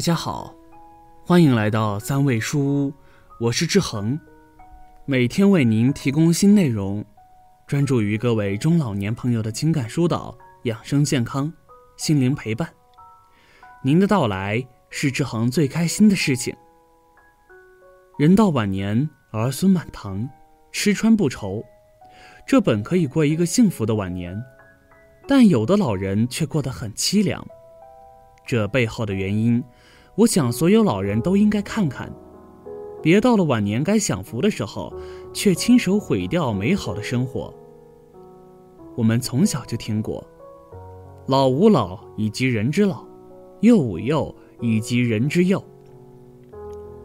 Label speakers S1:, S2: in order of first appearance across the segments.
S1: 大家好，欢迎来到三味书屋，我是志恒，每天为您提供新内容，专注于各位中老年朋友的情感疏导、养生健康、心灵陪伴。您的到来是志恒最开心的事情。人到晚年，儿孙满堂，吃穿不愁，这本可以过一个幸福的晚年，但有的老人却过得很凄凉。这背后的原因，我想所有老人都应该看看，别到了晚年该享福的时候，却亲手毁掉美好的生活。我们从小就听过“老吾老以及人之老，幼吾幼以及人之幼”，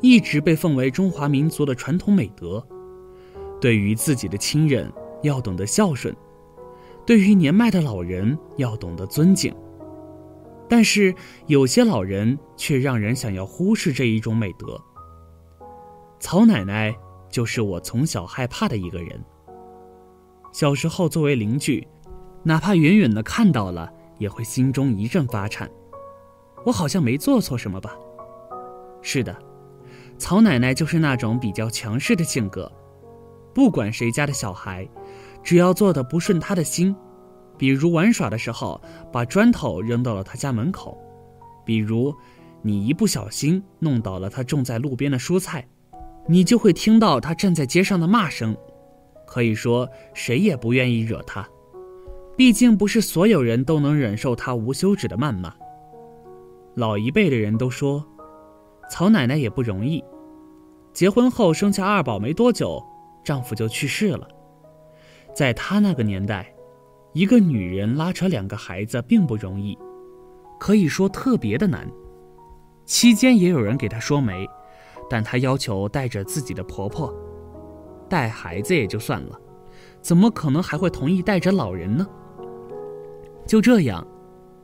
S1: 一直被奉为中华民族的传统美德。对于自己的亲人要懂得孝顺，对于年迈的老人要懂得尊敬。但是有些老人却让人想要忽视这一种美德。曹奶奶就是我从小害怕的一个人。小时候作为邻居，哪怕远远的看到了，也会心中一阵发颤。我好像没做错什么吧？是的，曹奶奶就是那种比较强势的性格，不管谁家的小孩，只要做的不顺她的心。比如玩耍的时候把砖头扔到了他家门口，比如你一不小心弄倒了他种在路边的蔬菜，你就会听到他站在街上的骂声。可以说谁也不愿意惹他，毕竟不是所有人都能忍受他无休止的谩骂。老一辈的人都说，曹奶奶也不容易，结婚后生下二宝没多久，丈夫就去世了，在她那个年代。一个女人拉扯两个孩子并不容易，可以说特别的难。期间也有人给她说媒，但她要求带着自己的婆婆带孩子也就算了，怎么可能还会同意带着老人呢？就这样，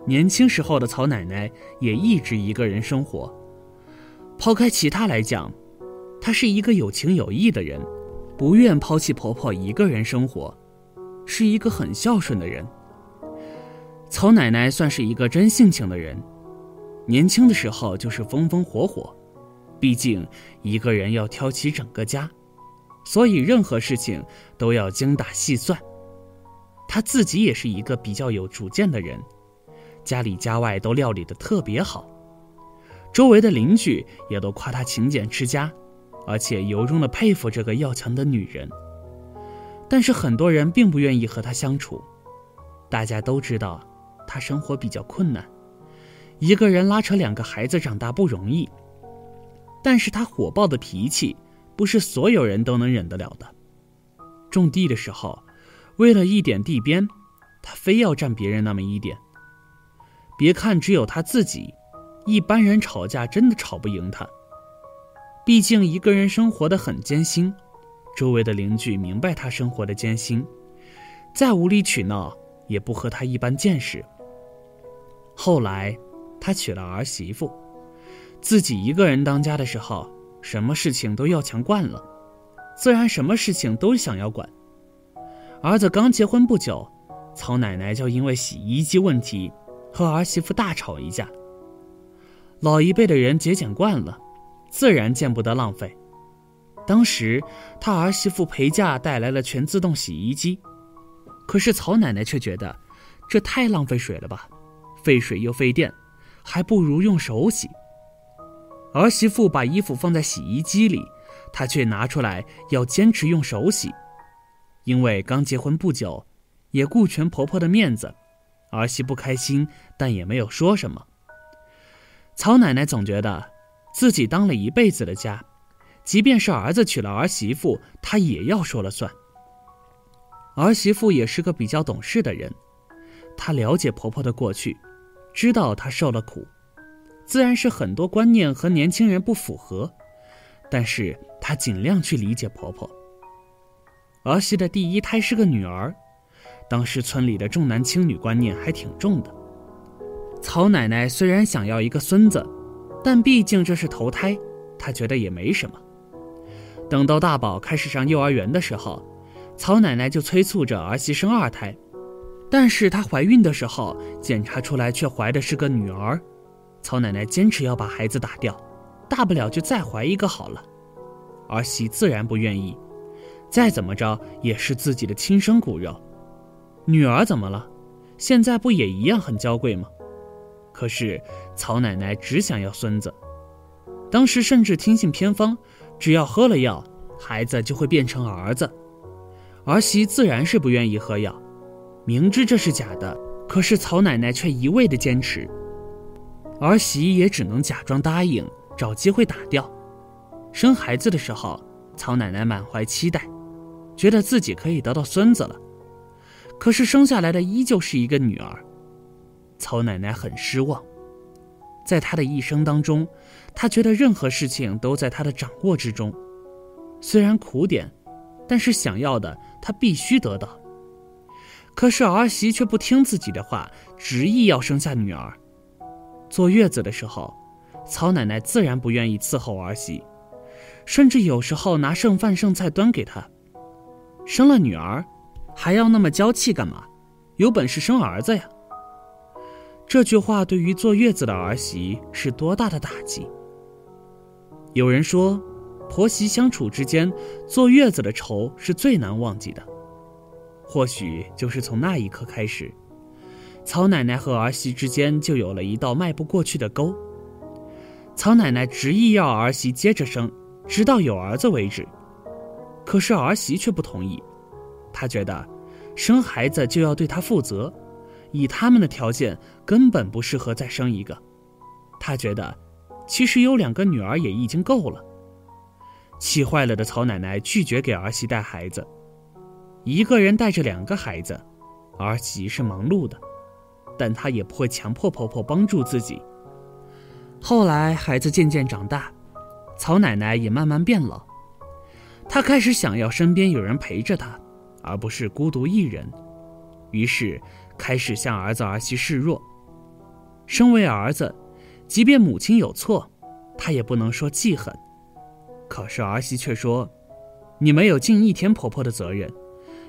S1: 年轻时候的曹奶奶也一直一个人生活。抛开其他来讲，她是一个有情有义的人，不愿抛弃婆婆一个人生活。是一个很孝顺的人。曹奶奶算是一个真性情的人，年轻的时候就是风风火火，毕竟一个人要挑起整个家，所以任何事情都要精打细算。她自己也是一个比较有主见的人，家里家外都料理的特别好，周围的邻居也都夸她勤俭持家，而且由衷的佩服这个要强的女人。但是很多人并不愿意和他相处，大家都知道他生活比较困难，一个人拉扯两个孩子长大不容易。但是他火爆的脾气不是所有人都能忍得了的。种地的时候，为了一点地边，他非要占别人那么一点。别看只有他自己，一般人吵架真的吵不赢他。毕竟一个人生活的很艰辛。周围的邻居明白他生活的艰辛，再无理取闹也不和他一般见识。后来，他娶了儿媳妇，自己一个人当家的时候，什么事情都要强惯了，自然什么事情都想要管。儿子刚结婚不久，曹奶奶就因为洗衣机问题和儿媳妇大吵一架。老一辈的人节俭惯了，自然见不得浪费。当时，他儿媳妇陪嫁带来了全自动洗衣机，可是曹奶奶却觉得这太浪费水了吧，费水又费电，还不如用手洗。儿媳妇把衣服放在洗衣机里，她却拿出来要坚持用手洗，因为刚结婚不久，也顾全婆婆的面子，儿媳不开心，但也没有说什么。曹奶奶总觉得自己当了一辈子的家。即便是儿子娶了儿媳妇，她也要说了算。儿媳妇也是个比较懂事的人，她了解婆婆的过去，知道她受了苦，自然是很多观念和年轻人不符合，但是她尽量去理解婆婆。儿媳的第一胎是个女儿，当时村里的重男轻女观念还挺重的。曹奶奶虽然想要一个孙子，但毕竟这是头胎，她觉得也没什么。等到大宝开始上幼儿园的时候，曹奶奶就催促着儿媳生二胎，但是她怀孕的时候检查出来却怀的是个女儿，曹奶奶坚持要把孩子打掉，大不了就再怀一个好了。儿媳自然不愿意，再怎么着也是自己的亲生骨肉。女儿怎么了？现在不也一样很娇贵吗？可是曹奶奶只想要孙子，当时甚至听信偏方，只要喝了药，孩子就会变成儿子。儿媳自然是不愿意喝药，明知这是假的，可是曹奶奶却一味的坚持。儿媳也只能假装答应，找机会打掉。生孩子的时候，曹奶奶满怀期待，觉得自己可以得到孙子了。可是生下来的依旧是一个女儿，曹奶奶很失望。在她的一生当中，她觉得任何事情都在她的掌握之中，虽然苦点，但是想要的她必须得到。可是儿媳却不听自己的话，执意要生下女儿。坐月子的时候，曹奶奶自然不愿意伺候儿媳，甚至有时候拿剩饭剩菜端给她。生了女儿。还要那么娇气干嘛？有本事生儿子呀！这句话对于坐月子的儿媳是多大的打击。有人说，婆媳相处之间，坐月子的仇是最难忘记的。或许就是从那一刻开始，曹奶奶和儿媳之间就有了一道迈不过去的沟。曹奶奶执意要儿媳接着生，直到有儿子为止，可是儿媳却不同意。她觉得，生孩子就要对她负责，以他们的条件根本不适合再生一个。他觉得，其实有两个女儿也已经够了。气坏了的曹奶奶拒绝给儿媳带孩子，一个人带着两个孩子，儿媳是忙碌的，但她也不会强迫婆婆帮助自己。后来孩子渐渐长大，曹奶奶也慢慢变老，她开始想要身边有人陪着她。而不是孤独一人，于是开始向儿子儿媳示弱。身为儿子，即便母亲有错，他也不能说记恨。可是儿媳却说：“你没有尽一天婆婆的责任，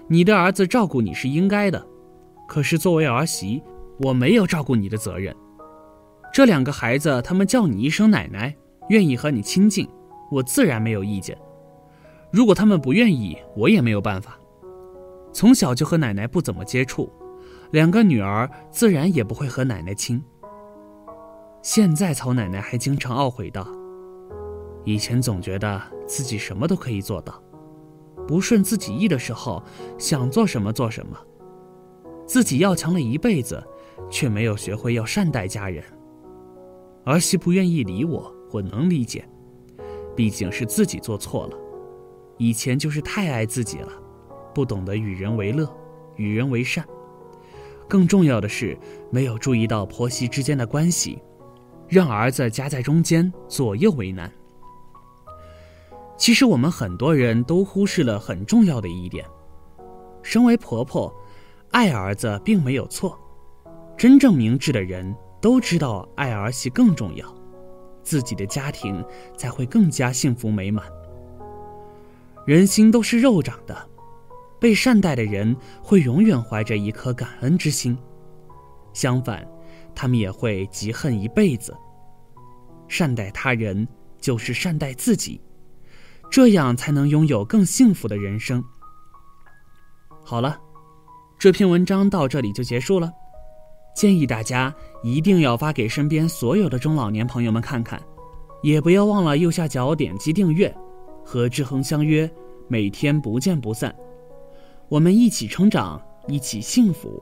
S1: 你的儿子照顾你是应该的。可是作为儿媳，我没有照顾你的责任。这两个孩子，他们叫你一声奶奶，愿意和你亲近，我自然没有意见。如果他们不愿意，我也没有办法。”从小就和奶奶不怎么接触，两个女儿自然也不会和奶奶亲。现在曹奶奶还经常懊悔道：“以前总觉得自己什么都可以做到，不顺自己意的时候想做什么做什么，自己要强了一辈子，却没有学会要善待家人。儿媳不愿意理我，我能理解，毕竟是自己做错了，以前就是太爱自己了。”不懂得与人为乐，与人为善，更重要的是没有注意到婆媳之间的关系，让儿子夹在中间，左右为难。其实我们很多人都忽视了很重要的一点：身为婆婆，爱儿子并没有错，真正明智的人都知道爱儿媳更重要，自己的家庭才会更加幸福美满。人心都是肉长的。被善待的人会永远怀着一颗感恩之心，相反，他们也会嫉恨一辈子。善待他人就是善待自己，这样才能拥有更幸福的人生。好了，这篇文章到这里就结束了，建议大家一定要发给身边所有的中老年朋友们看看，也不要忘了右下角点击订阅，和志恒相约，每天不见不散。我们一起成长，一起幸福。